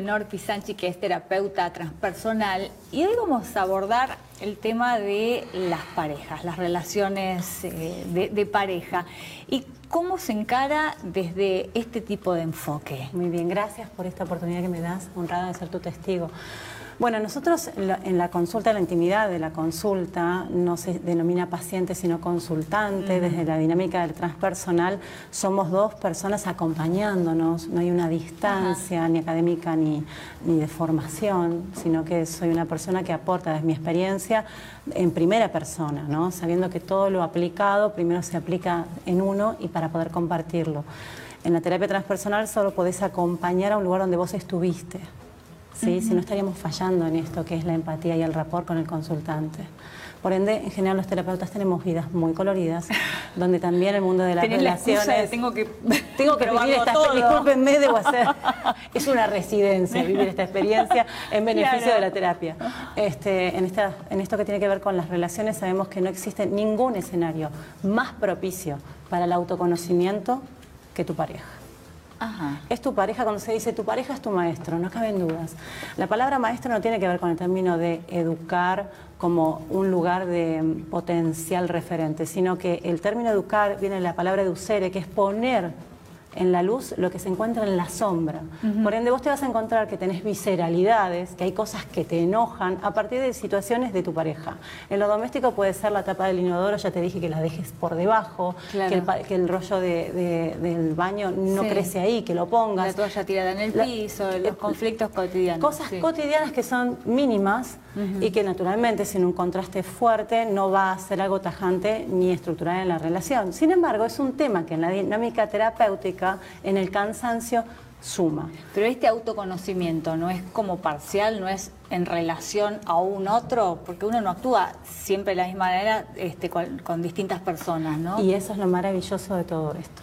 Nor Pisanchi, que es terapeuta transpersonal, y hoy vamos a abordar el tema de las parejas, las relaciones eh, de, pareja, y cómo se encara desde este tipo de enfoque. Muy bien, gracias por esta oportunidad que me das, honrada de ser tu testigo. Bueno, nosotros en la, consulta, la intimidad de la consulta, no se denomina paciente sino consultante, desde la dinámica del transpersonal somos dos personas acompañándonos, no hay una distancia ni académica ni, ni de formación, sino que soy una persona que aporta desde mi experiencia en primera persona, ¿no? sabiendo que todo lo aplicado primero se aplica en uno y para poder compartirlo. En la terapia transpersonal solo podés acompañar a un lugar donde vos estuviste. ¿Sí? si no estaríamos fallando en esto que es la empatía y el rapport con el consultante. Por ende, en general los terapeutas tenemos vidas muy coloridas, donde también el mundo de las relaciones... tengo que, tengo que vivir esta discúlpenme, debo hacer... Es una residencia vivir esta experiencia en beneficio de la terapia. Este, en, esta, en esto que tiene que ver con las relaciones, sabemos que no existe ningún escenario más propicio para el autoconocimiento que tu pareja. Es tu pareja, cuando se dice tu pareja es tu maestro, no caben dudas. La palabra maestro no tiene que ver con el término de educar como un lugar de potencial referente, sino que el término educar viene de la palabra educere, que es poner en la luz lo que se encuentra en la sombra. Por ende, vos te vas a encontrar que tenés visceralidades, que hay cosas que te enojan a partir de situaciones de tu pareja. En lo doméstico puede ser la tapa del inodoro, ya te dije que la dejes por debajo, que, el, rollo del baño no crece ahí, que lo pongas. La toalla tirada en el piso, los conflictos cotidianos. Cosas cotidianas que son mínimas y que naturalmente sin un contraste fuerte no va a ser algo tajante ni estructural en la relación. Sin embargo, es un tema que en la dinámica terapéutica, en el cansancio, suma. Pero este autoconocimiento no es como parcial, no es en relación a un otro, porque uno no actúa siempre de la misma manera este, con, distintas personas, ¿no? Y eso es lo maravilloso de todo esto.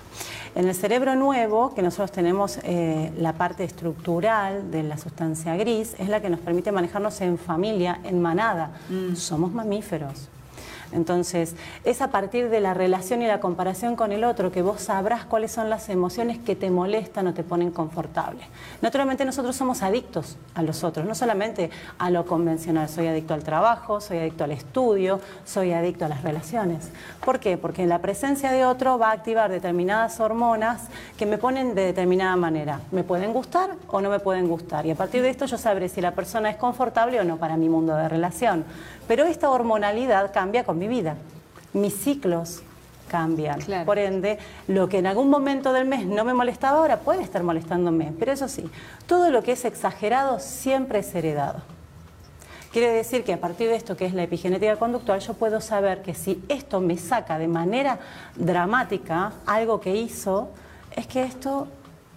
En el cerebro nuevo, que nosotros tenemos eh, la parte estructural de la sustancia gris, es la que nos permite manejarnos en familia, en manada. Mm. Somos mamíferos. Entonces, es a partir de la relación y la comparación con el otro que vos sabrás cuáles son las emociones que te molestan o te ponen confortable. Naturalmente nosotros somos adictos a los otros, no solamente a lo convencional. Soy adicto al trabajo, soy adicto al estudio, soy adicto a las relaciones. ¿Por qué? Porque la presencia de otro va a activar determinadas hormonas que me ponen de determinada manera. Me pueden gustar o no me pueden gustar. Y a partir de esto yo sabré si la persona es confortable o no para mi mundo de relación. Pero esta hormonalidad cambia con mi vida. Mis ciclos cambian. Por ende, lo que en algún momento del mes no me molestaba ahora puede estar molestándome. Pero eso sí, todo lo que es exagerado siempre es heredado. Quiere decir que a partir de esto que es la epigenética conductual, yo puedo saber que si esto me saca de manera dramática algo que hizo, es que esto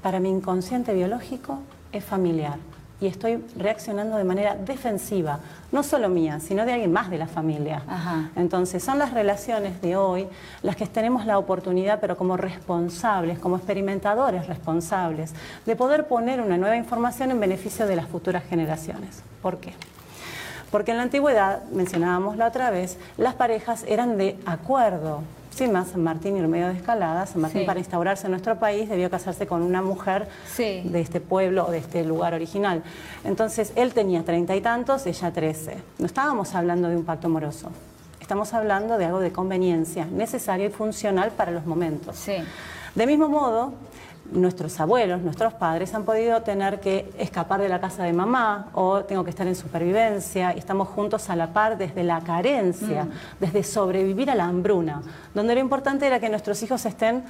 para mi inconsciente biológico es familiar y estoy reaccionando de manera defensiva, no solo mía, sino de alguien más de la familia. Entonces, son las relaciones de hoy las que tenemos la oportunidad, pero como responsables, como experimentadores responsables, de poder poner una nueva información en beneficio de las futuras generaciones. ¿Por qué? Porque en la antigüedad, mencionábamos la otra vez, las parejas eran de acuerdo, San Martín y el medio de escalada. San Martín para instaurarse en nuestro país debió casarse con una mujer de este pueblo o de este lugar original. Entonces él tenía treinta y tantos, ella trece. No estábamos hablando de un pacto amoroso. Estamos hablando de algo de conveniencia, necesario y funcional para los momentos. De mismo modo, nuestros abuelos, nuestros padres han podido tener que escapar de la casa de mamá o tengo que estar en supervivencia y estamos juntos a la par desde la carencia, mm. desde sobrevivir a la hambruna, donde lo importante era que nuestros hijos estén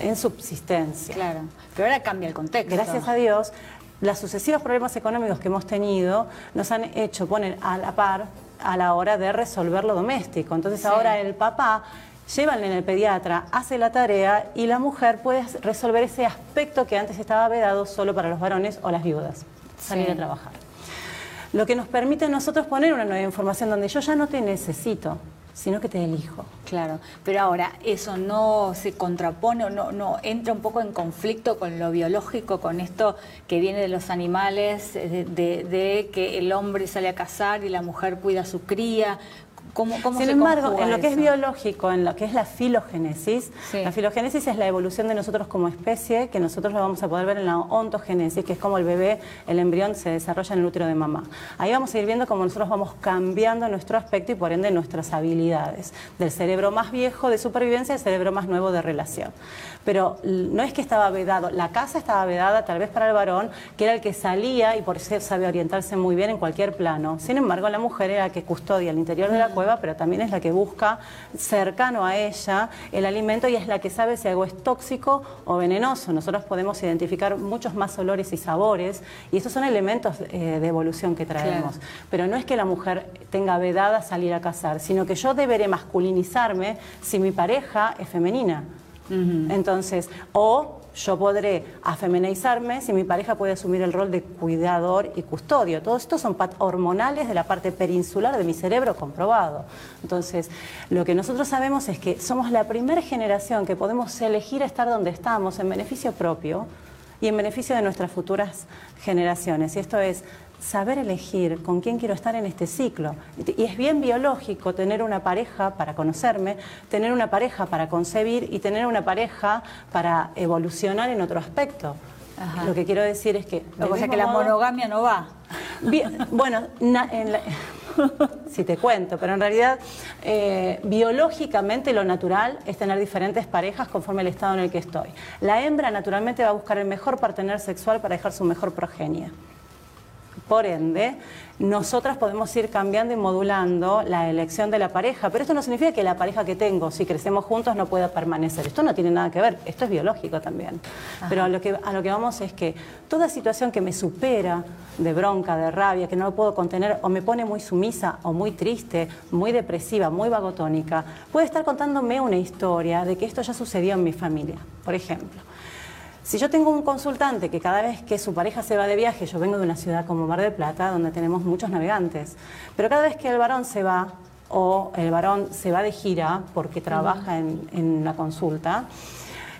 en subsistencia. Claro, pero ahora cambia el contexto. Gracias a Dios, los sucesivos problemas económicos que hemos tenido nos han hecho poner a la par a la hora de resolver lo doméstico. Entonces ahora el papá llevan en el pediatra, hace la tarea y la mujer puede resolver ese aspecto que antes estaba vedado solo para los varones o las viudas, salir a trabajar. Lo que nos permite a nosotros poner una nueva información donde yo ya no te necesito, sino que te elijo. Claro, pero ahora eso no se contrapone o no, no entra un poco en conflicto con lo biológico, con esto que viene de los animales, de, de que el hombre sale a cazar y la mujer cuida a su cría, Sin embargo, en lo que es biológico, en lo que es la filogénesis, la filogénesis es la evolución de nosotros como especie, que nosotros lo vamos a poder ver en la ontogénesis, que es como el bebé, el embrión se desarrolla en el útero de mamá. Ahí vamos a ir viendo cómo nosotros vamos cambiando nuestro aspecto y por ende nuestras habilidades, del cerebro más viejo de supervivencia al cerebro más nuevo de relación. Pero no es que estaba vedado, la casa estaba vedada tal vez para el varón, que era el que salía y por eso sabe orientarse muy bien en cualquier plano. Sin embargo, la mujer era la que custodia el interior de la cueva, pero también es la que busca cercano a ella el alimento y es la que sabe si algo es tóxico o venenoso. Nosotros podemos identificar muchos más olores y sabores y esos son elementos eh, de evolución que traemos. Pero no es que la mujer tenga vedada salir a cazar, sino que yo deberé masculinizarme si mi pareja es femenina. Entonces, o yo podré afeminizarme si mi pareja puede asumir el rol de cuidador y custodio. Todo esto son hormonales de la parte peninsular de mi cerebro comprobado. Entonces, lo que nosotros sabemos es que somos la primera generación que podemos elegir estar donde estamos en beneficio propio y en beneficio de nuestras futuras generaciones. Y esto es saber elegir con quién quiero estar en este ciclo. Y es bien biológico tener una pareja para conocerme, tener una pareja para concebir y tener una pareja para evolucionar en otro aspecto. Lo que quiero decir es que... O sea que la monogamia no va. bueno, si te cuento, pero en realidad eh, biológicamente lo natural es tener diferentes parejas conforme el estado en el que estoy. La hembra naturalmente va a buscar el mejor partener sexual para dejar su mejor progenie. Por ende, nosotras podemos ir cambiando y modulando la elección de la pareja, pero esto no significa que la pareja que tengo, si crecemos juntos, no pueda permanecer. Esto no tiene nada que ver, esto es biológico también. Pero a lo, que, a lo que vamos es que toda situación que me supera de bronca, de rabia, que no lo puedo contener o me pone muy sumisa o muy triste, muy depresiva, muy vagotónica, puede estar contándome una historia de que esto ya sucedió en mi familia, por ejemplo. Si yo tengo un consultante que cada vez que su pareja se va de viaje, yo vengo de una ciudad como Mar del Plata, donde tenemos muchos navegantes, pero cada vez que el varón se va o el varón se va de gira porque trabaja en, en la consulta,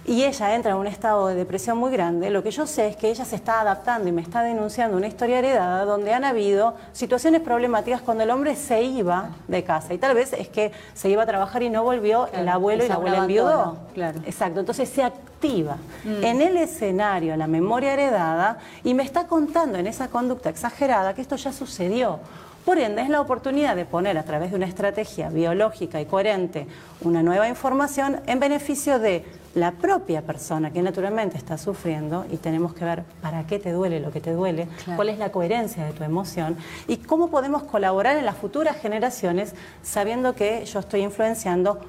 y ella entra en un estado de depresión muy grande, lo que yo sé es que ella se está adaptando y me está denunciando una historia heredada donde han habido situaciones problemáticas cuando el hombre se iba de casa. Y tal vez es que se iba a trabajar y no volvió el abuelo y la abuela enviudó. Claro. Exacto, entonces se activa mm. en el escenario la memoria heredada y me está contando en esa conducta exagerada que esto ya sucedió. Por ende, es la oportunidad de poner a través de una estrategia biológica y coherente una nueva información en beneficio de la propia persona que naturalmente está sufriendo y tenemos que ver para qué te duele lo que te duele, cuál es la coherencia de tu emoción y cómo podemos colaborar en las futuras generaciones sabiendo que yo estoy influenciando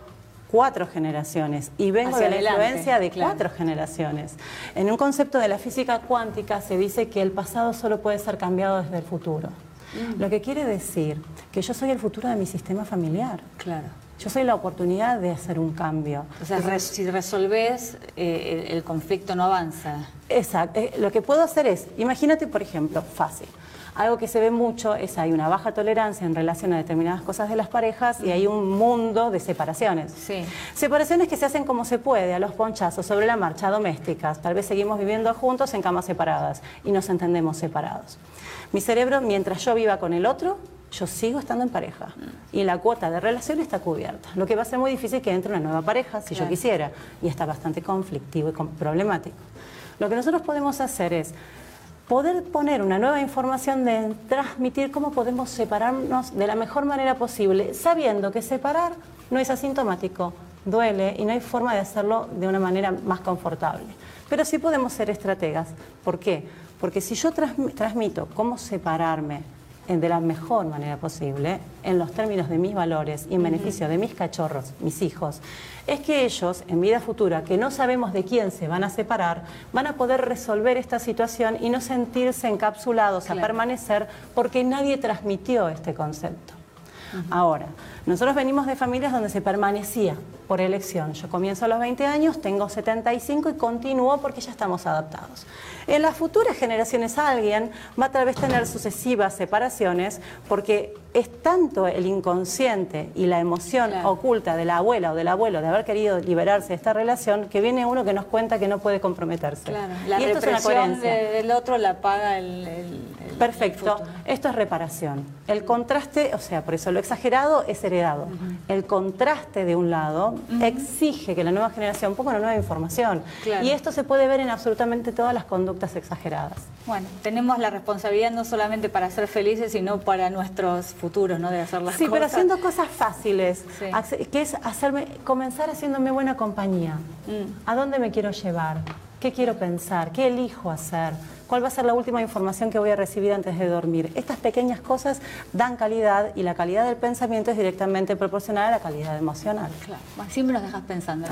cuatro generaciones y vengo de la influencia de cuatro generaciones. En un concepto de la física cuántica se dice que el pasado solo puede ser cambiado desde el futuro. Mm. Lo que quiere decir que yo soy el futuro de mi sistema familiar. Claro. Yo soy la oportunidad de hacer un cambio. O sea, si resolves, eh, el, conflicto no avanza. Exacto. Eh, lo que puedo hacer es, imagínate, por ejemplo, fácil. Algo que se ve mucho es hay una baja tolerancia en relación a determinadas cosas de las parejas y hay un mundo de separaciones. Sí. Separaciones que se hacen como se puede, a los ponchazos, sobre la marcha, domésticas. Tal vez seguimos viviendo juntos en camas separadas y nos entendemos separados. Mi cerebro, mientras yo viva con el otro, yo sigo estando en pareja y la cuota de relación está cubierta. Lo que va a ser muy difícil que entre una nueva pareja si yo quisiera y está bastante conflictivo y problemático. Lo que nosotros podemos hacer es poder poner una nueva información de transmitir cómo podemos separarnos de la mejor manera posible, sabiendo que separar no es asintomático, duele y no hay forma de hacerlo de una manera más confortable. Pero sí podemos ser estrategas. ¿Por qué? Porque si yo transmito cómo separarme de la mejor manera posible, en los términos de mis valores y en beneficio de mis cachorros, mis hijos, es que ellos, en vida futura, que no sabemos de quién se van a separar, van a poder resolver esta situación y no sentirse encapsulados a permanecer porque nadie transmitió este concepto. Ahora, nosotros venimos de familias donde se permanecía por elección. Yo comienzo a los 20 años, tengo 75 y continúo porque ya estamos adaptados. En las futuras generaciones alguien va a tal vez tener sucesivas separaciones porque es tanto el inconsciente y la emoción Claro. oculta de la abuela o del abuelo de haber querido liberarse de esta relación que viene uno que nos cuenta que no puede comprometerse. Claro, la y esto es una coherencia. de- del otro la paga el- Perfecto. Esto es reparación. El contraste, o sea, por eso lo exagerado es heredado. El contraste de un lado exige que la nueva generación ponga una nueva información. Claro. Y esto se puede ver en absolutamente todas las conductas exageradas. Bueno, tenemos la responsabilidad no solamente para ser felices, sino para nuestros futuros, ¿no? De hacer las Sí, cosas. pero haciendo cosas fáciles, Sí. Que es hacerme, comenzar haciéndome buena compañía. Mm. ¿A dónde me quiero llevar? ¿Qué quiero pensar? ¿Qué elijo hacer? ¿Cuál va a ser la última información que voy a recibir antes de dormir? Estas pequeñas cosas dan calidad y la calidad del pensamiento es directamente proporcional a la calidad emocional. Claro, siempre nos dejas pensando.